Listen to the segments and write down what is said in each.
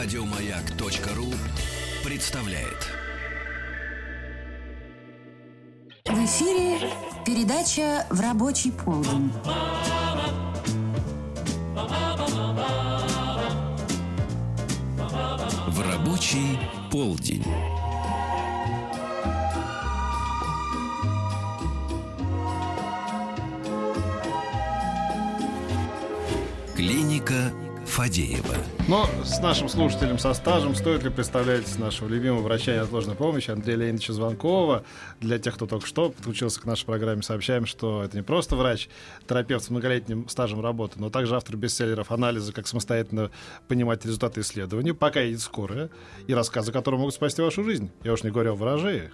Радиомаяк.ру представляет. В эфире передача «В рабочий полдень». В рабочий полдень. Клиника Фадеева. Но с нашим слушателем со стажем стоит ли представлять нашего любимого врача неотложной помощи Андрея Леонидовича Звонкова. Для тех, кто только что подключился к нашей программе, сообщаем, что это не просто врач, терапевт с многолетним стажем работы, но также автор бестселлеров «Анализы. Как самостоятельно понимать результаты исследований», «Пока едет скорая» и рассказы, которые могут спасти вашу жизнь. Я уж не говорю о ворожеях.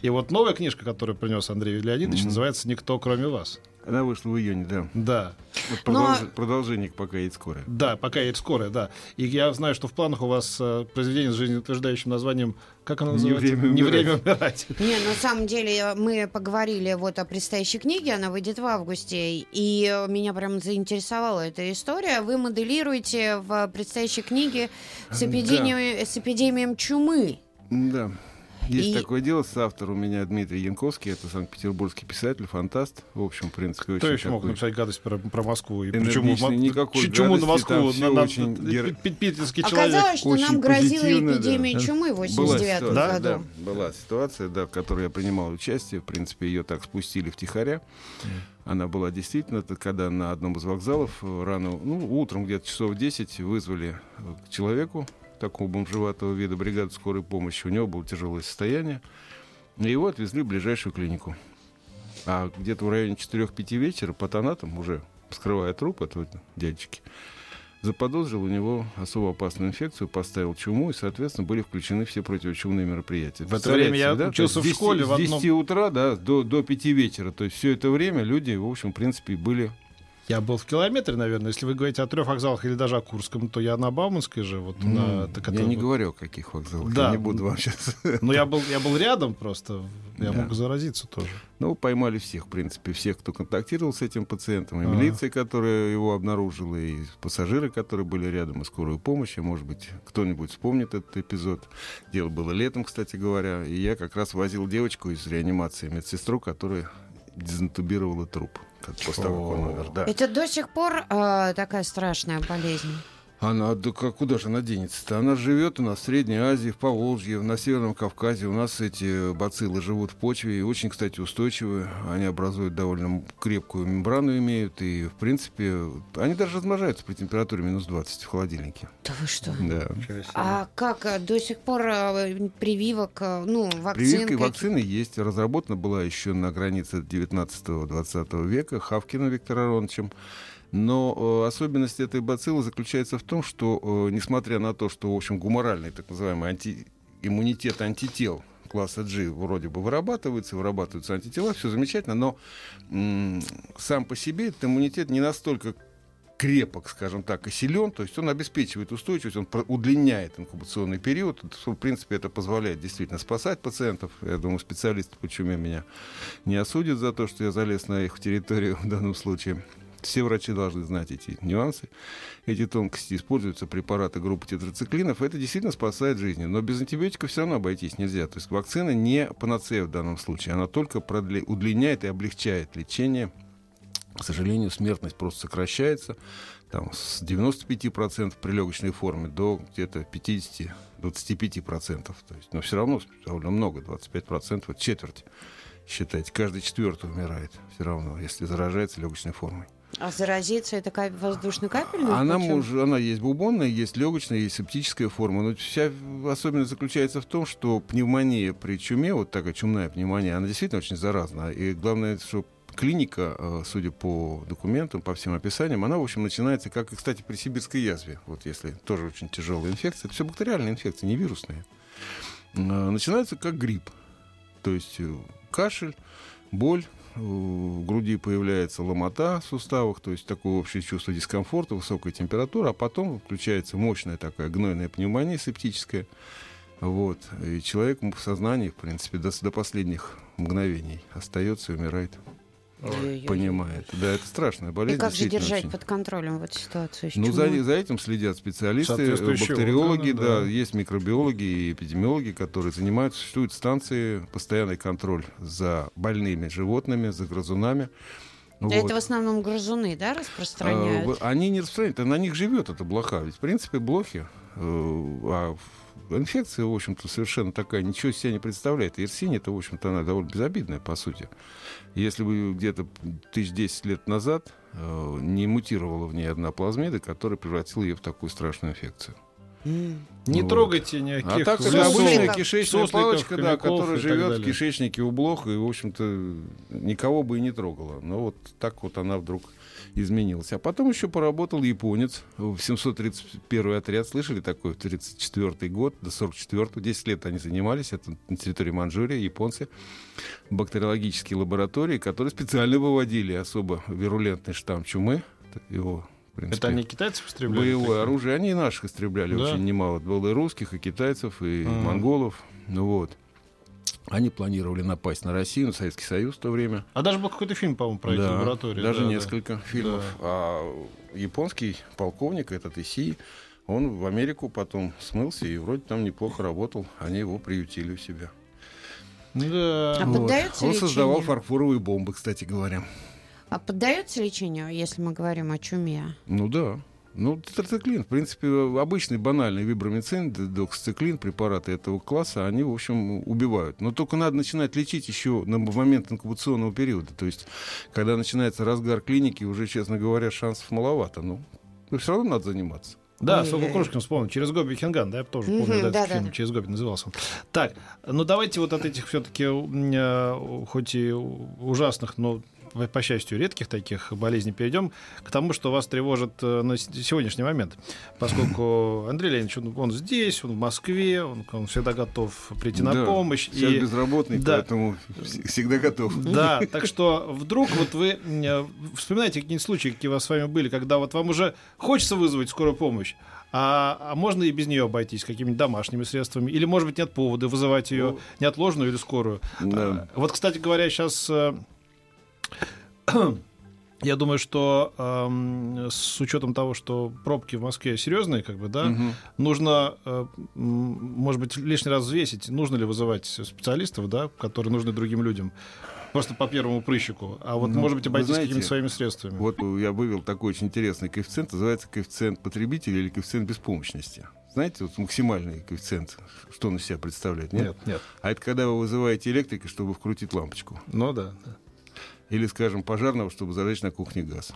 И вот новая книжка, которую принес Андрей Леонидович, называется «Никто, кроме вас». Она вышла в июне, да. Да. Вот Ну, продолж- Продолжение «Пока едет скорая». Да, пока едет скорая, да. И я знаю, что в планах у вас э, произведение с жизнеутверждающим названием, как оно «Не называется? время Не умирать». время умирать. Не, на самом деле мы поговорили вот о предстоящей книге, она выйдет в августе, и э, меня прям заинтересовала эта история. Вы моделируете в предстоящей книге с эпидемией, с эпидемией чумы. Да. Есть И- такое дело, соавтор у меня Дмитрий Янковский, это санкт-петербургский писатель, фантаст, в общем, в принципе, Кто очень еще мог написать гадость про, про Москву? И почему, никакой почему на гадости, там Москву? На, на- очень гер- пи- питерский человек. Оказалось, что очень нам грозила позитивно, да. эпидемия чумы в Была 89 ситуация, году. да, была ситуация, да, в которой я принимал участие. В принципе, ее так спустили втихаря. Она была действительно, это когда на одном из вокзалов э, рано, ну, утром где-то часов 10 вызвали э, к человеку, такого бомжеватого вида, бригаду скорой помощи. У него было тяжелое состояние. И его отвезли в ближайшую клинику. А где-то в районе 4-5 вечера патонатом, уже вскрывая труп этого дядечки, заподозрил у него особо опасную инфекцию, поставил чуму, и, соответственно, были включены все противочумные мероприятия. В это время я да? учился в есть с 10 школе в С 10 одном- утра да, до, до 5 вечера. То есть все это время люди, в общем, в принципе, были... Я был в километре, наверное. Если вы говорите о трех вокзалах или даже о Курском, то я на Бауманской же. Вот, на, М, так я это не говорю, о каких вокзалах. Да. Я не буду вам сейчас... Ну, я был, я был рядом просто. Я Да. мог заразиться тоже. Ну, поймали всех, в принципе, всех, кто контактировал с этим пациентом, и А. милиция, которая его обнаружила, и пассажиры, которые были рядом, и скорую помощь, и, может быть, кто-нибудь вспомнит этот эпизод. Дело было летом, кстати говоря, и я как раз возил девочку из реанимации, медсестру, которая дезинтубировала труп как- после того, как он умер. Да. Это до сих пор э, такая страшная болезнь. Она, да как- куда же она денется-то? Она живет у нас в Средней Азии, в Поволжье, на Северном Кавказе. У нас эти бациллы живут в почве и очень, кстати, устойчивы. Они образуют довольно крепкую мембрану имеют. И, в принципе, они даже размножаются при температуре минус 20 в холодильнике. Да вы что? Да. А как э, до сих пор э, прививок, э, ну, вакцин? Прививка и каких- вакцины есть. Разработана была еще на границе 19-20 века Хавкиным Виктором Ароновичем. Но э, особенность этой бациллы заключается в том, что, э, несмотря на то, что, в общем, гуморальный так называемый анти... иммунитет антител класса G вроде бы вырабатывается, вырабатываются антитела, все замечательно, но м, сам по себе этот иммунитет не настолько крепок, скажем так, и силен, то есть он обеспечивает устойчивость, он удлиняет инкубационный период. В принципе, это позволяет действительно спасать пациентов. Я думаю, специалисты по чуме меня не осудят за то, что я залез на их территорию в данном случае. Все врачи должны знать эти нюансы, эти тонкости. Используются препараты группы тетрациклинов. Это действительно спасает жизни. Но без антибиотиков все равно обойтись нельзя. То есть вакцина не панацея в данном случае. Она только продля- удлиняет и облегчает лечение к сожалению, смертность просто сокращается там, с 95% при легочной форме до где-то 50-25%. То есть, но все равно довольно много, 25%, вот четверть. Считайте, каждый четвертый умирает все равно, если заражается легочной формой. А заразиться это кап... воздушно-капельным Она, может, она есть бубонная, есть легочная, есть септическая форма. Но вся особенность заключается в том, что пневмония при чуме, вот такая чумная пневмония, она действительно очень заразна. И главное, что клиника, э, судя по документам, по всем описаниям, она, в общем, начинается, как, и, кстати, при сибирской язве. Вот если тоже очень тяжелая инфекция. Это все бактериальная инфекция, не вирусная. Э, Начинается как грипп. То есть э, кашель, боль, в груди появляется ломота в суставах, то есть такое общее чувство дискомфорта, высокая температура, а потом включается мощная такая гнойная пневмония септическая. Вот. И человек в сознании, в принципе, до, до последних мгновений остается и умирает. Ой-ой-ой. понимает. Да, это страшная болезнь. И как же держать очень. под контролем в эту ситуацию? Ну, за, за этим следят специалисты, бактериологи, органы, да. да. есть микробиологи и эпидемиологи, которые занимаются, существуют станции, постоянный контроль за больными животными, за грызунами. Вот. Это в основном грызуны, да, А, распространяют? в- Они не распространяют, а на них живет эта блоха. Ведь, в принципе, блохи, э, а инфекция, в общем-то, совершенно такая, ничего из себя не представляет. Ирсинь, это, в общем-то, она довольно безобидная, по сути. Если бы где-то тысяч десять лет назад э, не мутировала в ней одна плазмида, которая превратила ее в такую страшную инфекцию. Не Вот. трогайте никаких А так это обычная кишечная палочка, да, которая живет в кишечнике у блоха и, в общем-то, никого бы и не трогала. Но вот так вот она вдруг изменилась. А потом еще поработал японец в 731 отряд. Слышали такой? В 34 год до 44 10 лет они занимались. Это на территории Манчжурии, японцы. Бактериологические лаборатории, которые специально выводили особо вирулентный штамм чумы. Его, принципе, Это они китайцев истребляли? Боевое такие? оружие. Они и наших истребляли Да? очень немало. Было и русских, и китайцев, и Ага. монголов. Ну вот. Они планировали напасть на Россию, на Советский Союз в то время. А даже был какой-то фильм, по-моему, про эти Да, лаборатории. Даже да, да. несколько фильмов. А японский полковник, этот Исии, он в Америку потом смылся и вроде там неплохо работал. Они его приютили у себя. Да. А Вот. поддается Он создавал фарфоровые бомбы, кстати говоря. А поддается лечению, если мы говорим о чуме? Ну да. Ну, тетрациклин, в принципе, обычный банальный вибромицин, доксициклин, препараты этого класса, они, в общем, убивают. Но только надо начинать лечить еще на момент инкубационного периода. То есть, когда начинается разгар клиники, уже, честно говоря, шансов маловато. Ну, но все равно надо заниматься. Да, Ой-ой-ой. Сокол Крушкин вспомнил. Через Гоби Хинган, да, я тоже помню, Мгм, да, да, этот фильм да. «Через Гоби» назывался он. Так, ну давайте вот от этих все-таки, хоть и ужасных, но по счастью, редких таких болезней перейдем к тому, что вас тревожит э, на сегодняшний момент. Поскольку Андрей Леонидович, он, он здесь, он в Москве, он, он всегда готов прийти на Да, помощь. Сейчас и- безработный, Да. поэтому вс- всегда готов. Да, так что вдруг вот вы э, вспоминаете какие-нибудь случаи, какие у вас с вами были, когда вот вам уже хочется вызвать скорую помощь, а, а можно и без нее обойтись какими-нибудь домашними средствами, или, может быть, нет повода вызывать ее Ну, неотложную или скорую. Да. А, Вот, кстати говоря, сейчас я думаю, что эм, с учетом того, что пробки в Москве серьезные, как бы, да, Мгм. нужно, э, может быть, лишний раз взвесить, нужно ли вызывать специалистов, да, которые нужны другим людям. Просто по первому прыщику. А вот, Ну, может быть, обойтись какими-то своими средствами. Вот я вывел такой очень интересный коэффициент, называется коэффициент потребителя или коэффициент беспомощности. Знаете, вот максимальный коэффициент, что он из себя представляет? Нет? Нет, нет. А это когда вы вызываете электрика, чтобы вкрутить лампочку. Ну да. да. Или, скажем, пожарного, чтобы зажечь на кухне газ.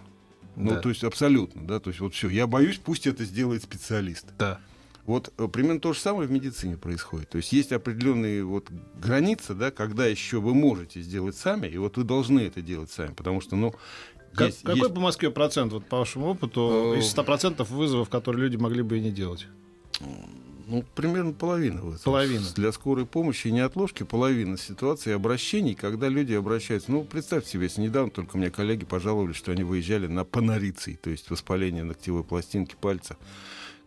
Ну, Да. то есть абсолютно, да, то есть вот все. Я боюсь, пусть это сделает специалист. Да. Вот э, примерно то же самое в медицине происходит. То есть есть определенные вот границы, да, когда еще вы можете сделать сами, и вот вы должны это делать сами, потому что, ну, Как- есть- какой есть- по Москве процент, вот по вашему опыту, Э, из 100% вызовов, которые люди могли бы и не делать? Ну, примерно половина. вызовов. Половина. Для скорой помощи и неотложки половина ситуаций обращений, когда люди обращаются. Ну, представьте себе, если недавно только мне коллеги пожаловались, что они выезжали на панориций, то есть воспаление ногтевой пластинки пальца,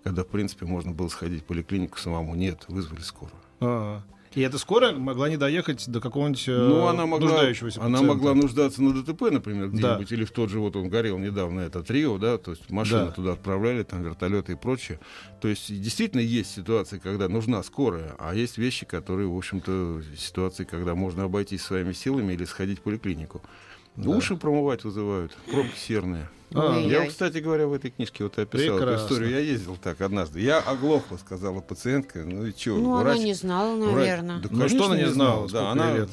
когда, в принципе, можно было сходить в поликлинику самому. Нет, вызвали скорую. А. И эта скорая могла не доехать до какого-нибудь э, Ну, она могла, нуждающегося она пациента. могла нуждаться на ДТП, например, Да. где-нибудь, или в тот же, вот он горел недавно, этот Рио, да, то есть машины Да. туда отправляли, там вертолеты и прочее. То есть действительно есть ситуации, когда нужна скорая, а есть вещи, которые, в общем-то, ситуации, когда можно обойтись своими силами или сходить в поликлинику. Уши промывать вызывают, пробки серные. А. Я, вот, кстати говоря, в этой книжке вот описал эту историю. Я ездил так однажды. Я оглохла, сказала пациентка. Ну и что, Ну, врач... она не знала, врач- наверное. Да, Ну, что она не знала? Да, она... лет?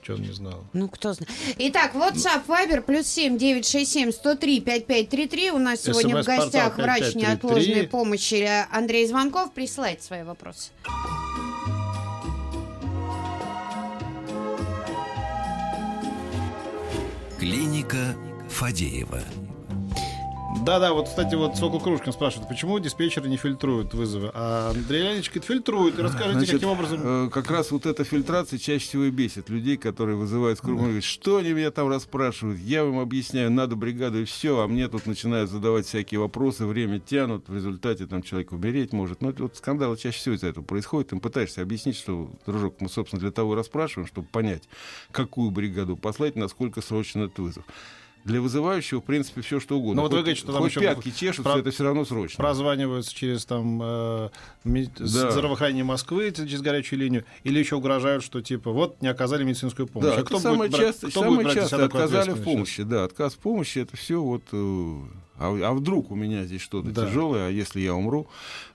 Что не знала? Ну, кто знает. Итак, WhatsApp, Viber, плюс 7 967 103 5533. У нас сегодня в гостях врач 5533. неотложной помощи Андрей Звонков. Присылайте свои вопросы. Клиника Фадеева. Да-да, вот, кстати, вот Сокол Крушкин спрашивает, почему диспетчеры не фильтруют вызовы? А Андрей Леонидович говорит, фильтруют. Расскажите, Значит, каким образом... э, как раз вот эта фильтрация чаще всего и бесит людей, которые вызывают скорую. Говорят, что они меня там расспрашивают? Я вам объясняю, надо бригаду и все, а мне тут начинают задавать всякие вопросы, время тянут, в результате там человек умереть может. Ну, вот скандалы чаще всего из-за этого происходит. Им пытаешься объяснить, что, дружок, мы, собственно, для того и расспрашиваем, чтобы понять, какую бригаду послать, насколько срочен этот вызов. Для вызывающего, в принципе, все что угодно. Ну, вот вы хоть, говорите, что там хоть еще пятки чешутся, про- это все равно срочно. прозваниваются через там э, ми- Да. здравоохранение Москвы через горячую линию, или еще угрожают, что типа вот не оказали медицинскую помощь. Да, а кто самое будет часто, кто самое будет часто отказали в помощи. Да, отказ в помощи это все вот. э, а, а вдруг у меня здесь что-то Да. тяжелое, а если я умру,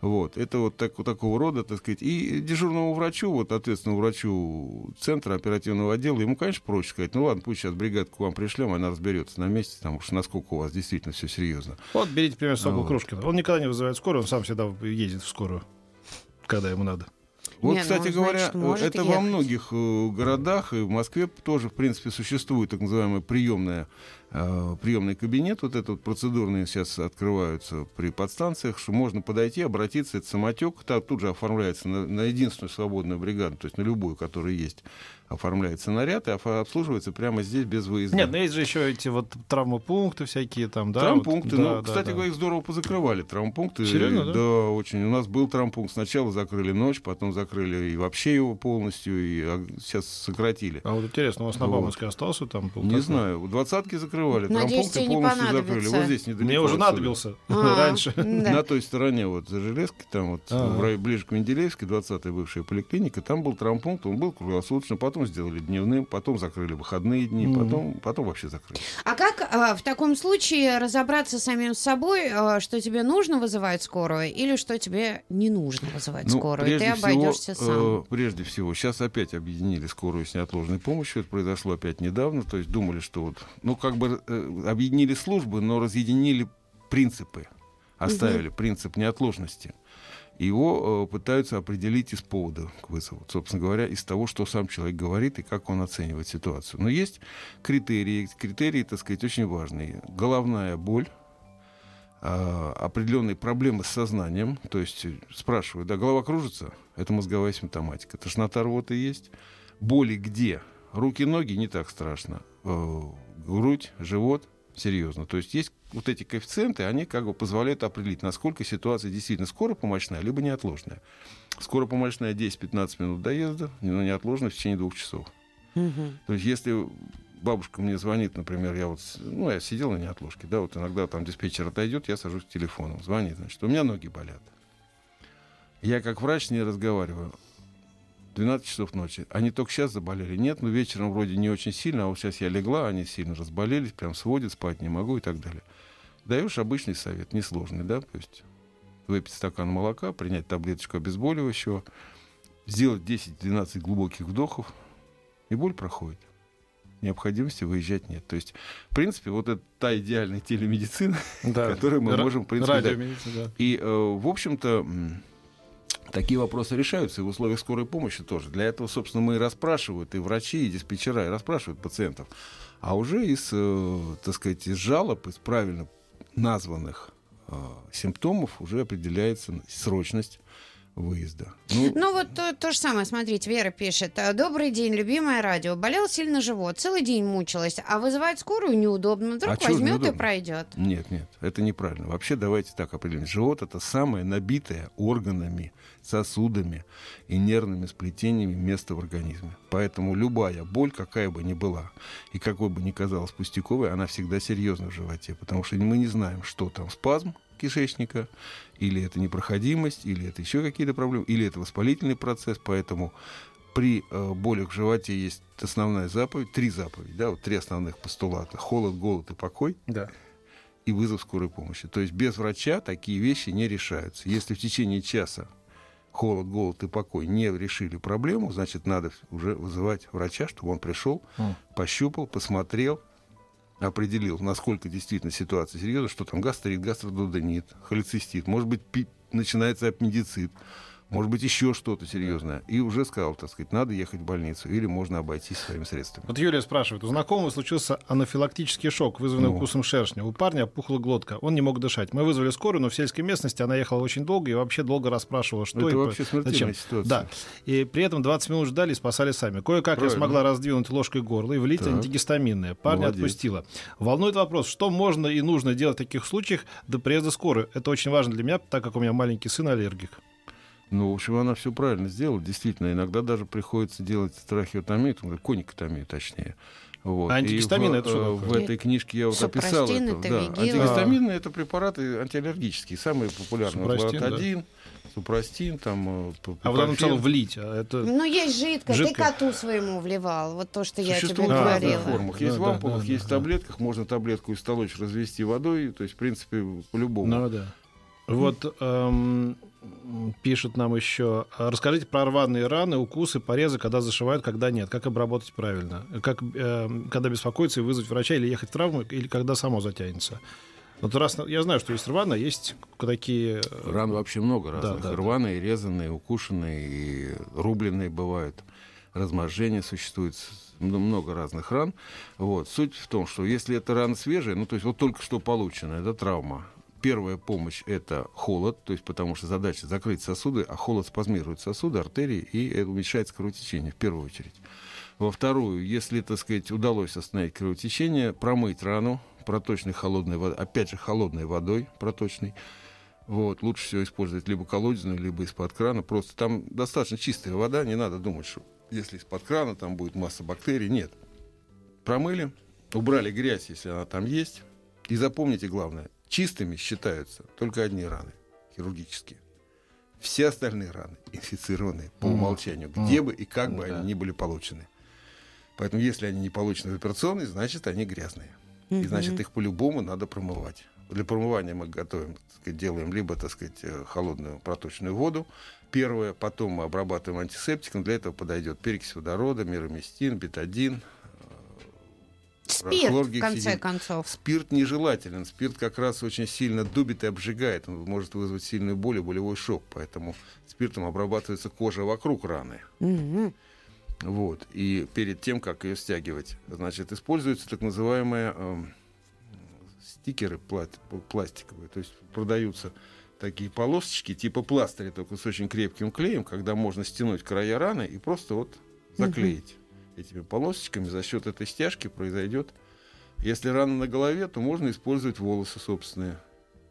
вот это вот так, вот такого рода, так сказать. И дежурному врачу, вот ответственному врачу центра оперативного отдела, ему, конечно, проще сказать, ну ладно, пусть сейчас бригадку к вам пришлем, она разберется на месте, потому что насколько у вас действительно все серьезно. Вот берите пример Сокол Вот. Крушкина. Он никогда не вызывает скорую, он сам всегда едет в скорую, когда ему надо. Вот, Не, ну, кстати значит, говоря, может это во ехать. многих э, городах и в Москве тоже, в принципе, существует так называемый приемная, э, приемный кабинет. Вот это вот процедурные сейчас открываются при подстанциях, что можно подойти, обратиться, это самотек, так тут же оформляется на, на единственную свободную бригаду, то есть на любую, которая есть, оформляется наряд и обслуживается прямо здесь без выезда. Нет, но есть же еще эти вот травмопункты всякие там, да? Травмпункты, вот, ну, да, кстати да. говоря, их здорово позакрывали. Травмпункты. Серьезно, да? Да, очень. У нас был травмпункт. Сначала закрыли ночь, потом закрыли и вообще его полностью, и а, сейчас сократили. А вот интересно, у вас на Вот. Бауманской остался там? был Не такой? знаю, у двадцатки закрывали, Надеюсь, не полностью закрыли. Вот здесь недалеко. Мне уже надобился А, раньше. На той стороне, вот за железкой, там вот А. ближе к Менделеевской, 20-я бывшая поликлиника, там был травмпункт, он был круглосуточно, потом сделали дневным, потом закрыли выходные дни, потом, потом вообще закрыли. А как а, в таком случае разобраться самим с собой, а, что тебе нужно вызывать скорую или что тебе не нужно вызывать Ну, скорую, ты обойдешься всего, сам? э, прежде всего, сейчас опять объединили скорую с неотложной помощью. Это произошло опять недавно. То есть думали, что вот, ну, как бы э, объединили службы, но разъединили принципы. Оставили принцип неотложности. Его э, пытаются определить из повода к вызову. Собственно говоря, из того, что сам человек говорит и как он оценивает ситуацию. Но есть критерии. Критерии, так сказать, очень важные. Головная боль, а, определенные проблемы с сознанием. То есть э, спрашиваю, да, голова кружится? Это мозговая симптоматика. Тошнота рвота есть. Боли где? Руки, ноги не так страшно. Грудь, живот серьезно. То есть есть вот эти коэффициенты, они как бы позволяют определить, насколько ситуация действительно скоропомощная, либо неотложная. Скоропомощная 10-15 минут доезда, но неотложная в течение двух часов. Мгм. То есть если бабушка мне звонит, например, я вот, ну, я сидел на неотложке, да, вот иногда там диспетчер отойдет, я сажусь к телефону, звонит, значит, у меня ноги болят. Я как врач не разговариваю. 12 часов ночи. Они только сейчас заболели. Нет, ну вечером вроде не очень сильно, а вот сейчас я легла, они сильно разболелись, прям сводят, спать не могу и так далее. Даешь обычный совет, несложный, да, то есть выпить стакан молока, принять таблеточку обезболивающего, сделать 10-12 глубоких вдохов, и боль проходит. Необходимости выезжать нет. То есть, в принципе, вот это та идеальная телемедицина, Да. которую мы можем, в принципе, да. И, э, в общем-то, такие вопросы решаются и в условиях скорой помощи тоже. Для этого, собственно, мы и расспрашивают и врачи, и диспетчера, и расспрашивают пациентов. А уже из, э, так сказать, из жалоб, из правильно названных э, симптомов уже определяется срочность выезда. Ну, Ну вот то, то же самое, смотрите, Вера пишет. «А, Добрый день, любимое радио. Болел сильно живот, целый день мучилась, а вызывать скорую неудобно. Вдруг А возьмет и неудобно? пройдет. Нет, нет, это неправильно. Вообще давайте так определим. Живот это самое набитое органами, сосудами и нервными сплетениями место в организме. Поэтому любая боль, какая бы ни была, и какой бы ни казалась пустяковой, она всегда серьезна в животе. Потому что мы не знаем, что там спазм кишечника, или это непроходимость, или это еще какие-то проблемы, или это воспалительный процесс. Поэтому при э, болях в животе есть основная заповедь, три заповеди, да, вот три основных постулата. Холод, голод и покой Да. и вызов скорой помощи. То есть без врача такие вещи не решаются. Если в течение часа холод, голод и покой не решили проблему, значит, надо уже вызывать врача, чтобы он пришел, М. пощупал, посмотрел, определил, насколько действительно ситуация серьезна, что там гастрит, гастродудонит, холецистит, может быть, пи- начинается аппендицит. Может быть, еще что-то серьезное. И уже сказал, так сказать, надо ехать в больницу или можно обойтись своими средствами. Вот Юлия спрашивает, у знакомого случился анафилактический шок, вызванный Ну. укусом шершня. У парня опухла глотка, он не мог дышать. Мы вызвали скорую, но в сельской местности она ехала очень долго и вообще долго расспрашивала, что Ну, это и вообще зачем. ситуация. Да. И при этом 20 минут ждали и спасали сами. Кое-как я смогла раздвинуть ложкой горло и влить Так. антигистаминное. Парня Молодец. отпустила. Волнует вопрос, что можно и нужно делать в таких случаях до приезда скорой. Это очень важно для меня, так как у меня маленький сын аллергик. Ну, в общем, она все правильно сделала. Действительно, иногда даже приходится делать трахеотомию, там, коникотомию, точнее. Вот. А И антигистамин в, это что э, такое? В этой книжке я вот описал это. это Да. Антигистамины это препараты антиаллергические, самые популярные. Вот Супрастин, да. Лоротадин, супрастин, там. э, А вот она написала влить. А это... Ну, есть жидкость. Жидкое. Ты коту своему вливал. Вот то, что я тебе Существует в разных говорила. формах. Есть Да, в да, ампулах, да, есть в да. таблетках. Можно таблетку истолочь, развести водой. То есть, в принципе, по-любому. Ну да. Вот эм, пишут нам еще. а, Расскажите про рваные раны, укусы, порезы, когда зашивают, когда нет. Как обработать правильно? Как, эм, когда беспокоиться и вызвать врача, или ехать в травму, или когда само затянется? Вот раз, я знаю, что есть рваные, есть такие... э, Ран вообще много Да, разных. да, да. Рваные, резанные, укушенные, и рубленые бывают. Разможжение существует. м- Много разных ран. Вот. Суть в том, что если это рана свежая, ну, то есть вот только что получена, это травма. Первая помощь – это холод, то есть потому что задача закрыть сосуды, а холод спазмирует сосуды, артерии, и это уменьшается кровотечение в первую очередь. Во вторую, если, так сказать, удалось остановить кровотечение, промыть рану проточной холодной водой, опять же, холодной водой проточной, вот, лучше всего использовать либо колодезную, либо из-под крана. Просто там достаточно чистая вода, не надо думать, что если из-под крана там будет масса бактерий. Нет. Промыли, убрали грязь, если она там есть. И запомните главное, чистыми считаются только одни раны, хирургические. Все остальные раны инфицированные по умолчанию, где бы и как бы они ни были получены. Поэтому если они не получены в операционной, значит они грязные. И значит, их по-любому надо промывать. Для промывания мы готовим, сказать, делаем либо, так сказать, э, холодную проточную воду. Первое, потом мы обрабатываем антисептиком. Для этого подойдет перекись водорода, мироместин, бетадин. Спирт, в конце концов. Спирт нежелателен. Спирт как раз очень сильно дубит и обжигает. Он может вызвать сильную боль и болевой шок. Поэтому спиртом обрабатывается кожа вокруг раны. Мгм. Вот. И перед тем, как ее стягивать, значит, используются так называемые эм, стикеры пла- пластиковые. То есть продаются такие полосочки типа пластыря, только с очень крепким клеем, когда можно стянуть края раны и просто вот заклеить этими полосочками. За счет этой стяжки произойдет. Если рана на голове, то можно использовать волосы собственные.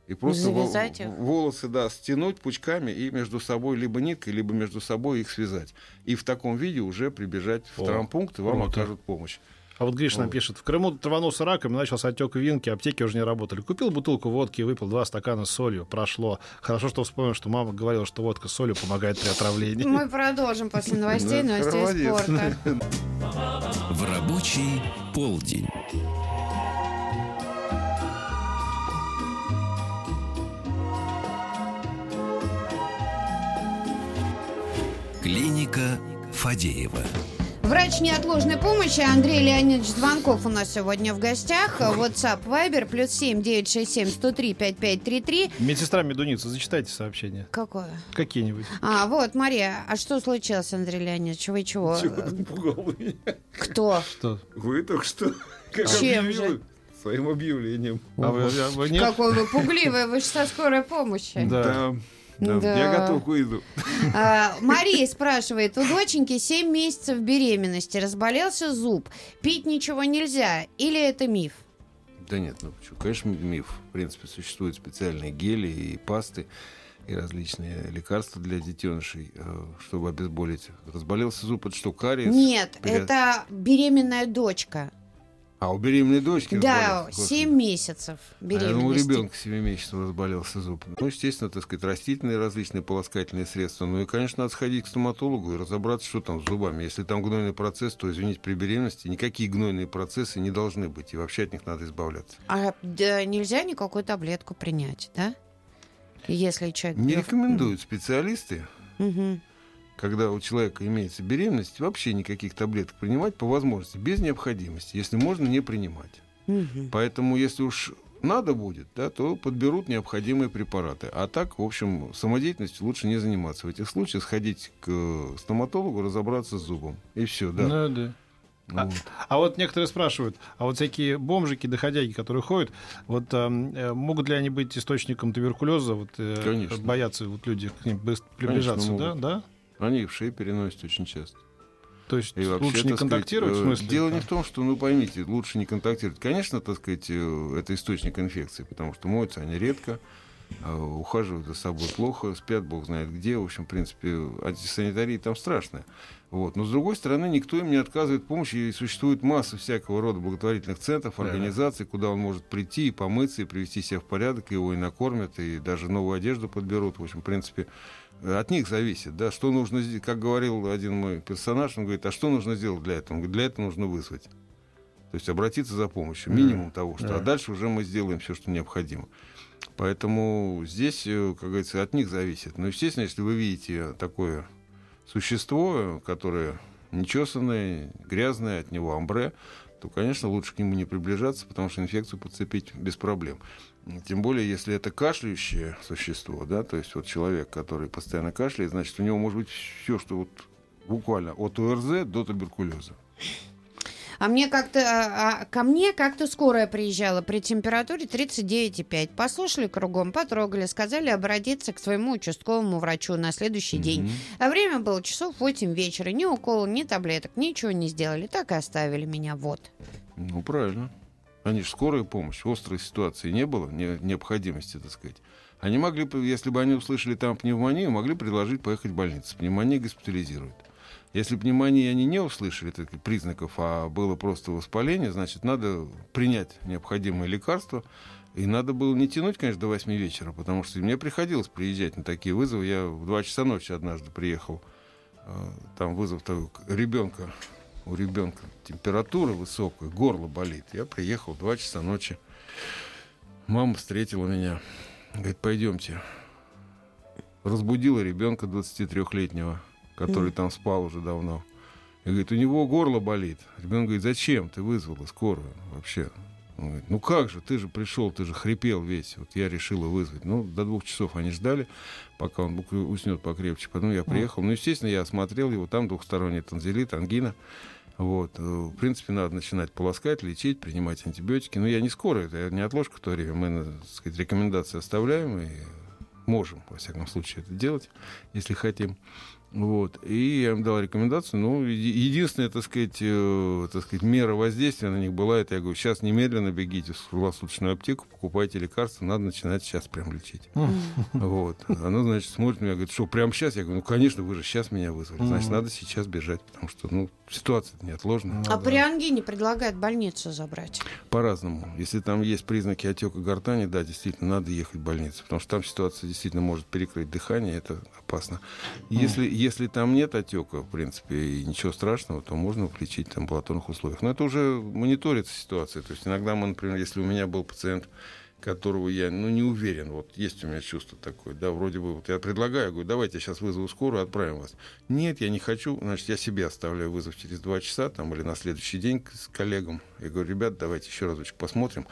И просто Завязать их? волосы, да, стянуть пучками и между собой либо ниткой, либо между собой их связать. И в таком виде уже прибежать в О, травмпункт, и вам круто. окажут помощь. А вот Гриш нам пишет, в Крыму траванулся раком, и начался отек винки, аптеки уже не работали. Купил бутылку водки и выпил два стакана с солью. Прошло. Хорошо, что вспомнил, что мама говорила, что водка с солью помогает при отравлении. Мы продолжим после новостей, новостей спорта. В рабочий полдень. Клиника Фадеева. Врач неотложной помощи Андрей Леонидович Звонков у нас сегодня в гостях. WhatsApp Viber плюс семь девять шесть семь сто три пять пять три три. Медсестра Медуница, зачитайте сообщения. Какое? Какие-нибудь. А, вот, Мария, а что случилось, Андрей Леонидович? Вы чего? Кто? Что? Вы только что как Чем объявили же? своим объявлением. А вы, а вы нет? Какой вы пугливый, вы же со скорой помощи. Да. Да, Да. Я готов к выезду. А, Мария спрашивает, у доченьки 7 месяцев беременности, разболелся зуб, пить ничего нельзя, или это миф? Да нет, ну почему? Конечно, миф. В принципе, существуют специальные гели и пасты, и различные лекарства для детенышей, э, чтобы обезболить. Разболелся зуб, это что, кариес? Нет, Пере- это беременная дочка. А, у беременной дочки Да, разболелся? 7 Господи. месяцев А, ну, у беременности. ребенка 7 месяцев разболелся зуб. Ну, естественно, так сказать, растительные различные полоскательные средства. Ну и, конечно, надо сходить к стоматологу и разобраться, что там с зубами. Если там гнойный процесс, то, извините, при беременности никакие гнойные процессы не должны быть. И вообще от них надо избавляться. А да, нельзя никакую таблетку принять, да? Если человек... Не рекомендуют специалисты, Мгм. Когда у человека имеется беременность, вообще никаких таблеток принимать по возможности, без необходимости. Если можно, не принимать. Мгм. Поэтому, если уж надо будет, да, то подберут необходимые препараты. А так, в общем, самодеятельностью лучше не заниматься. В этих случаях сходить к стоматологу, разобраться с зубом. И все, да. Ну, да. А, Вот. а вот некоторые спрашивают, а вот всякие бомжики, доходяги, которые ходят, вот эм, э, могут ли они быть источником туберкулеза? Вот, э, Конечно. Боятся вот люди к ним приближаться, Конечно, да? могут. да? Они в шеи переносят очень часто. То есть И вообще, лучше не так сказать, контактировать, в э, смысле? Дело не там? в том, что, ну, поймите, лучше не контактировать. Конечно, так сказать, э, это источник инфекции, потому что моются они редко, э, ухаживают за собой плохо, спят бог знает где. В общем, в принципе, антисанитария там страшная. Вот. Но, с другой стороны, никто им не отказывает помощи, и существует масса всякого рода благотворительных центров, организаций, куда он может прийти и помыться, и привести себя в порядок, и его и накормят, и даже новую одежду подберут. В общем, в принципе, э, от них зависит, да, что нужно сделать. Как говорил один мой персонаж, он говорит, а что нужно сделать для этого? Он говорит, для этого нужно вызвать. То есть обратиться за помощью, минимум того, что. Да. А дальше уже мы сделаем все, что необходимо. Поэтому здесь, э, как говорится, от них зависит. Но, естественно, если вы видите такое существо, которое нечесанное, грязное, от него амбре, то, конечно, лучше к нему не приближаться, потому что инфекцию подцепить без проблем. Тем более, если это кашляющее существо, да, то есть вот человек, который постоянно кашляет, значит, у него может быть все, что вот буквально от ОРЗ до туберкулеза. А мне как-то, а, а, ко мне как-то скорая приезжала при температуре 39,5. Послушали кругом, потрогали, сказали обратиться к своему участковому врачу на следующий день. Мгм. А время было часов 8 вечера. Ни укола, ни таблеток, ничего не сделали. Так и оставили меня. Вот. Ну, правильно. Они же скорая помощь. Острой ситуации не было, не- необходимости, так сказать. Они могли, если бы они услышали там пневмонию, могли предложить поехать в больницу. Пневмония госпитализирует. Если пневмонии они не услышали таких признаков, а было просто воспаление, значит, надо принять необходимые лекарства. И надо было не тянуть, конечно, до 8 вечера, потому что мне приходилось приезжать на такие вызовы. Я в 2 часа ночи однажды приехал. э, Там вызов того ребенка. У ребенка температура высокая, горло болит. Я приехал в 2 часа ночи. Мама встретила меня. Говорит, пойдемте. Разбудила ребенка 23-летнего, который там спал уже давно. И говорит, у него горло болит. Ребенок говорит, зачем ты вызвала скорую вообще? Он говорит, ну как же, ты же пришел, ты же хрипел весь. Вот я решила вызвать. Ну, до двух часов они ждали, пока он уснет покрепче. Потом я приехал. Ну, естественно, я осмотрел его. Там двухсторонний танзелит, ангина. Вот. э, В принципе, надо начинать полоскать, лечить, принимать антибиотики. Но я не скоро, это не отложка то время. Мы, так сказать, рекомендации оставляем и можем, во всяком случае, это делать, если хотим. Вот. И я им дал рекомендацию. Ну, еди- единственная, так сказать, э, так сказать, мера воздействия на них была, это я говорю, сейчас немедленно бегите в круглосуточную аптеку, покупайте лекарства, надо начинать сейчас прям лечить. Вот. Она, значит, смотрит на меня, говорит, что, прямо сейчас? Я говорю, ну, конечно, вы же сейчас меня вызвали. Значит, надо сейчас бежать, потому что, ну, ситуация неотложная. а при ангине предлагают больницу забрать. По-разному. Если там есть признаки отека гортани, да, действительно, надо ехать в больницу, потому что там ситуация действительно может перекрыть дыхание, это опасно. Если, если там нет отека, в принципе, и ничего страшного, то можно лечить в амбулаторных условиях. Но это уже мониторится ситуация. То есть иногда мы, например, если у меня был пациент, которого я, ну, не уверен, вот есть у меня чувство такое, да, вроде бы, вот я предлагаю, говорю, давайте я сейчас вызову скорую, отправим вас. Нет, я не хочу, значит, я себе оставляю вызов через два часа, там, или на следующий день с коллегам. Я говорю, ребят, давайте еще разочек посмотрим.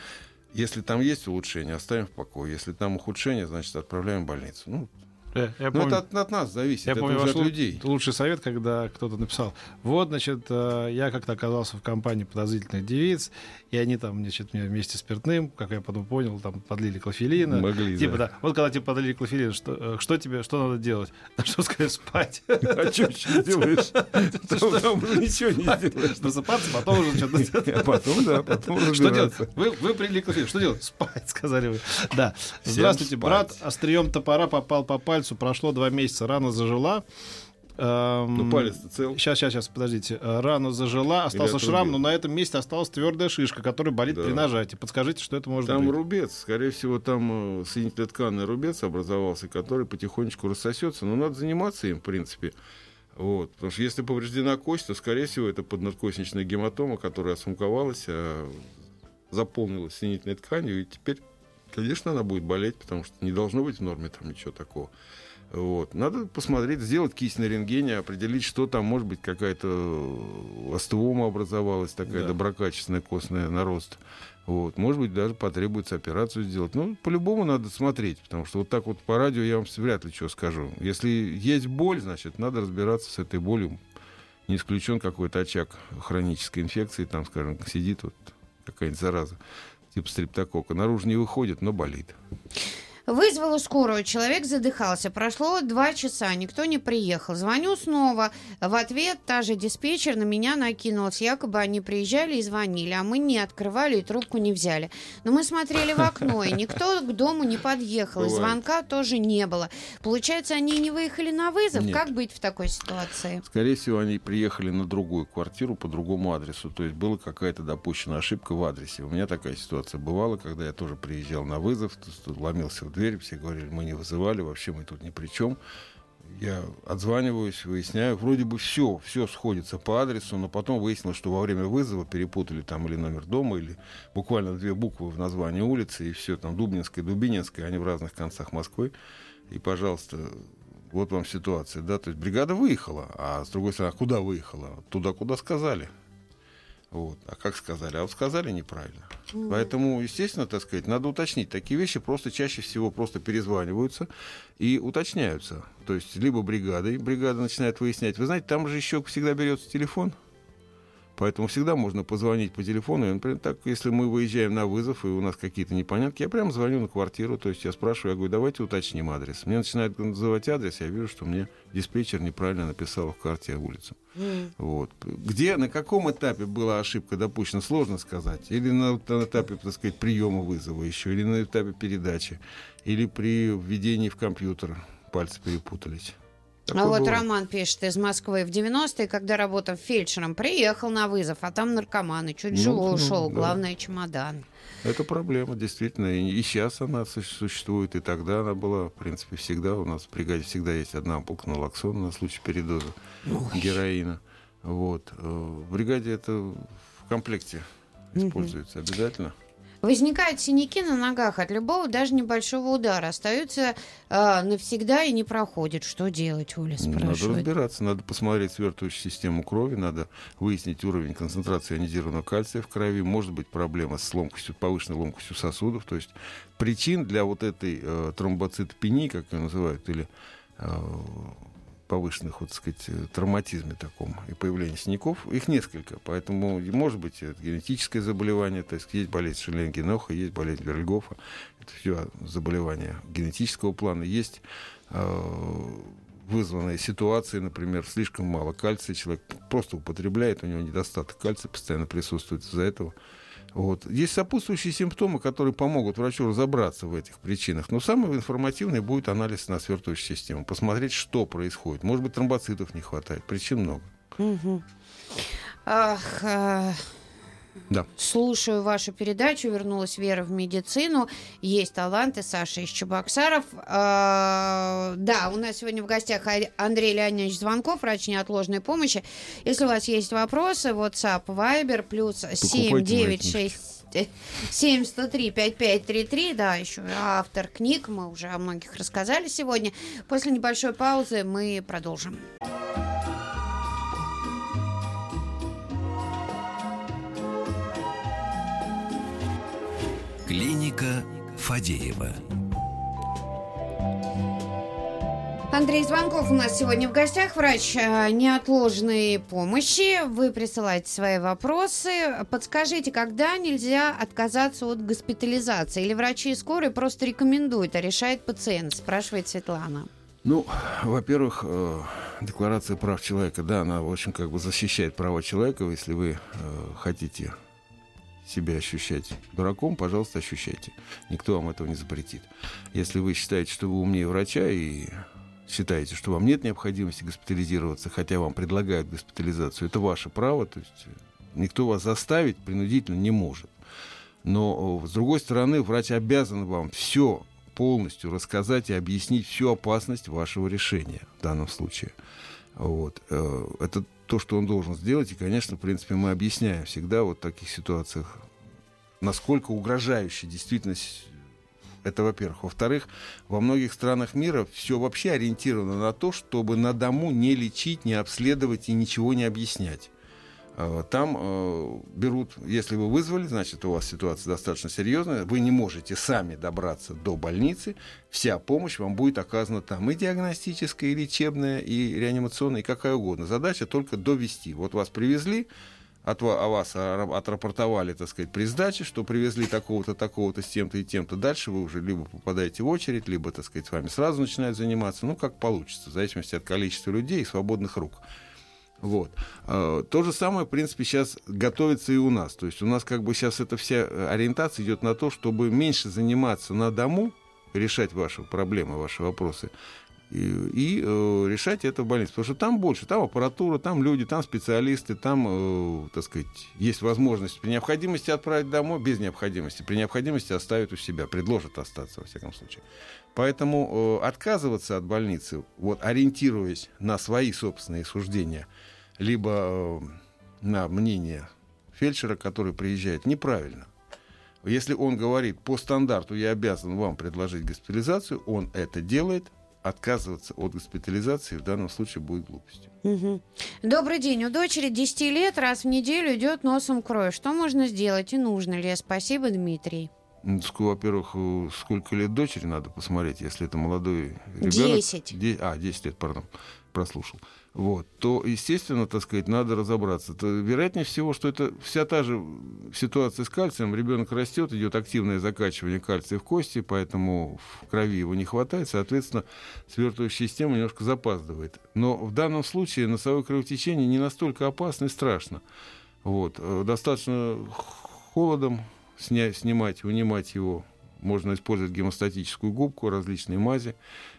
Если там есть улучшение, оставим в покое. Если там ухудшение, значит, отправляем в больницу. Ну, Э, Я ну, помню, это от, от нас зависит, я это помню уже от людей. лучший совет, когда кто-то написал, вот, значит, э, я как-то оказался в компании подозрительных девиц, и они там, значит, мне вместе с спиртным, как я потом понял, там подлили клофелина. Могли, Типа, да. да. Вот когда тебе подлили клофелин, что, э, что тебе, что надо делать? Что сказать, спать? А что еще уже ничего не сделаешь. Просыпаться, потом уже что-то... Потом, да, потом Что делать? Вы, приняли клофелин. Что делать? Спать, сказали вы. Да. Здравствуйте, брат. Острием топора попал по пальцу. Прошло два месяца. Рана зажила. Эм, Ну, палец-то цел. Сейчас, сейчас, сейчас, подождите. Э, Рана зажила, остался шрам, но на этом месте осталась твердая шишка, которая болит Да. при нажатии. Подскажите, что это может Там быть? рубец, скорее всего, там э, соединительно-тканный рубец образовался, который потихонечку рассосется. Но надо заниматься им, в принципе. Вот. Потому что если повреждена кость, то, скорее всего, это поднадкосничная гематома, которая осмуковалась, а, заполнилась соединительной тканью, и теперь Конечно, она будет болеть, потому что не должно быть в норме там ничего такого. Вот. Надо посмотреть, сделать кисть на рентгене, определить, что там, может быть, какая-то остеома образовалась, такая Да. доброкачественная костная нарост. Вот. Может быть, даже потребуется операцию сделать. Ну, по-любому надо смотреть, потому что вот так вот по радио я вам вряд ли что скажу. Если есть боль, значит, надо разбираться с этой болью. Не исключен какой-то очаг хронической инфекции, там, скажем, сидит вот какая-нибудь зараза, типа стрептокока. Наружу не выходит, но болит. Вызвала скорую, человек задыхался. Прошло два часа, никто не приехал. Звоню снова. В ответ та же диспетчер на меня накинулась. Якобы они приезжали и звонили, а мы не открывали и трубку не взяли. Но мы смотрели в окно, и никто к дому не подъехал. И звонка тоже не было. Получается, они не выехали на вызов? Нет. Как быть в такой ситуации? Скорее всего, они приехали на другую квартиру по другому адресу. То есть была какая-то допущена ошибка в адресе. У меня такая ситуация бывала, когда я тоже приезжал на вызов, ломился в дверь, все говорили, мы не вызывали, вообще мы тут ни при чем. Я отзваниваюсь, выясняю, вроде бы все, все сходится по адресу, но потом выяснилось, что во время вызова перепутали там или номер дома, или буквально две буквы в названии улицы, и все там Дубнинская, Дубининская, они в разных концах Москвы. И, пожалуйста, вот вам ситуация, да, то есть бригада выехала, а с другой стороны, а куда выехала? Туда, куда сказали. Вот. А как сказали? А вот сказали неправильно. Поэтому, естественно, так сказать, надо уточнить. Такие вещи просто чаще всего просто перезваниваются и уточняются. То есть либо бригадой, бригада начинает выяснять. Вы знаете, там же еще всегда берется телефон. Поэтому всегда можно позвонить по телефону. И, например, так, если мы выезжаем на вызов, и у нас какие-то непонятки, я прямо звоню на квартиру, то есть я спрашиваю, я говорю, давайте уточним адрес. Мне начинают называть адрес, я вижу, что мне диспетчер неправильно написал в карте улицу. Вот. Где, на каком этапе была ошибка допущена, сложно сказать. Или на, на этапе, так сказать, приема вызова еще, или на этапе передачи, или при введении в компьютер пальцы перепутались. А Такое вот бывает. Роман пишет из Москвы. В 90-е, когда работал фельдшером, приехал на вызов, а там наркоманы. Чуть Ну, живой ну, ушел. да. Главное, чемодан. Это проблема, действительно. И, сейчас она су- существует, и тогда она была, в принципе, всегда. У нас в бригаде всегда есть одна ампулка налоксона на случай передоза героина. Вот. Э, В бригаде это в комплекте используется обязательно. Возникают синяки на ногах от любого, даже небольшого удара. Остаются э, навсегда и не проходят. Что делать, Оля Ну, Надо спрашивает. разбираться, надо посмотреть свертывающую систему крови, надо выяснить уровень концентрации ионизированного кальция в крови. Может быть проблема с ломкостью, повышенной ломкостью сосудов. То есть причин для вот этой э, тромбоцитопении, как ее называют, или э, повышенных, вот, сказать, э, травматизме таком и появления синяков, их несколько. Поэтому, может быть, это генетическое заболевание, то есть есть болезнь Шелленгеноха, есть болезнь Верльгофа. Это все заболевания генетического плана. Есть э, вызванные ситуации, например, слишком мало кальция, человек просто употребляет, у него недостаток кальция постоянно присутствует из-за этого. Вот. Есть сопутствующие симптомы, которые помогут врачу разобраться в этих причинах. Но самый информативный будет анализ на свертывающую систему. Посмотреть, что происходит. Может быть, тромбоцитов не хватает. Причин много. Мгм. Ах, э, Да. Слушаю вашу передачу, вернулась вера в медицину. Есть таланты, Саша из Чебоксаров. А, да, у нас сегодня в гостях Андрей Леонидович Звонков, врач неотложной помощи. Если у вас есть вопросы, WhatsApp, Viber, плюс 7 мои 9 книжки. 6 7 103 5533, да, еще автор книг, мы уже о многих рассказали сегодня. После небольшой паузы мы продолжим. Клиника Фадеева. Андрей Звонков у нас сегодня в гостях, врач э, неотложной помощи. Вы присылаете свои вопросы. Подскажите, когда нельзя отказаться от госпитализации? Или врачи скорой просто рекомендуют, а решает пациент? Спрашивает Светлана. Ну, во-первых, э, декларация прав человека, да, она очень как бы защищает права человека. Если вы э, хотите себя ощущать дураком, пожалуйста, ощущайте. Никто вам этого не запретит. Если вы считаете, что вы умнее врача и считаете, что вам нет необходимости госпитализироваться, хотя вам предлагают госпитализацию, это ваше право, то есть э, никто вас заставить принудительно не может. Но, с другой стороны, врач обязан вам все полностью рассказать и объяснить всю опасность вашего решения в данном случае. Вот. Э, Это то, что он должен сделать. И, конечно, в принципе, мы объясняем всегда вот в таких ситуациях, насколько угрожающе действительно с- Это во-первых. Во-вторых, во многих странах мира все вообще ориентировано на то, чтобы на дому не лечить, не обследовать и ничего не объяснять. А, там э, берут, если вы вызвали, значит, у вас ситуация достаточно серьезная, вы не можете сами добраться до больницы, вся помощь вам будет оказана там, и диагностическая, и лечебная, и реанимационная, и какая угодно. Задача только довести. Вот вас привезли, от, о вас отрапортовали, так сказать, при сдаче, что привезли такого-то, такого-то с тем-то и тем-то. Дальше вы уже либо попадаете в очередь, либо, так сказать, с вами сразу начинают заниматься. Ну, как получится, в зависимости от количества людей и свободных рук. Вот. А, то же самое, в принципе, сейчас готовится и у нас. То есть у нас как бы сейчас эта вся ориентация идет на то, чтобы меньше заниматься на дому, решать ваши проблемы, ваши вопросы, и, и э, решать это в больнице. Потому что там больше, там аппаратура, там люди, там специалисты, там, э, так сказать, есть возможность при необходимости отправить домой, без необходимости, при необходимости оставить у себя, предложат остаться, во всяком случае. Поэтому э, отказываться от больницы, вот, ориентируясь на свои собственные суждения, либо э, на мнение фельдшера, который приезжает, неправильно. Если он говорит, по стандарту я обязан вам предложить госпитализацию, он это делает, отказываться от госпитализации в данном случае будет глупостью. Угу. Добрый день. У дочери 10 лет раз в неделю идет носом кровь. Что можно сделать и нужно ли? Спасибо, Дмитрий. Ну, во-первых, э, сколько лет дочери надо посмотреть, если это молодой ребенок. 10. А, 10 лет, пардон, прослушал вот, то, естественно, так сказать, надо разобраться. То, вероятнее всего, что это вся та же ситуация с кальцием. Ребенок растет, идет активное закачивание кальция в кости, поэтому в крови его не хватает, соответственно, свертывающая система немножко запаздывает. Но в данном случае носовое кровотечение не настолько опасно и страшно. Вот. Э, достаточно холодом снять, снимать, вынимать его. Можно использовать гемостатическую губку, различные мази.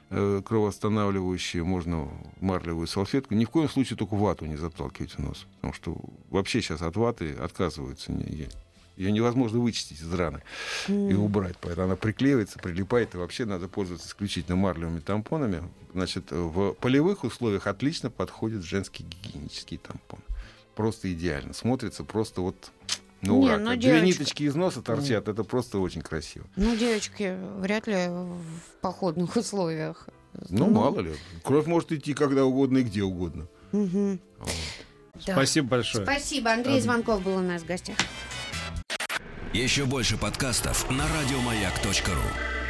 Э, кровоостанавливающие, можно марлевую салфетку. Ни в коем случае только вату не заталкивать в нос. Потому что вообще сейчас от ваты отказываются. Ее невозможно вычистить из раны mm. и убрать. Поэтому она приклеивается, прилипает. И вообще надо пользоваться исключительно марлевыми тампонами. Значит, в полевых условиях отлично подходит женский гигиенический тампон. Просто идеально. Смотрится просто вот ну, Не, ну, девочка... Две ниточки из носа торчат, это просто очень красиво. Ну, девочки, вряд ли в походных условиях. Ну, ну, мало ли. Кровь может идти когда угодно и где угодно. Угу. Вот. Да. Спасибо большое. Спасибо. Андрей Звонков был у нас в гостях. Еще больше подкастов на радиомаяк.ру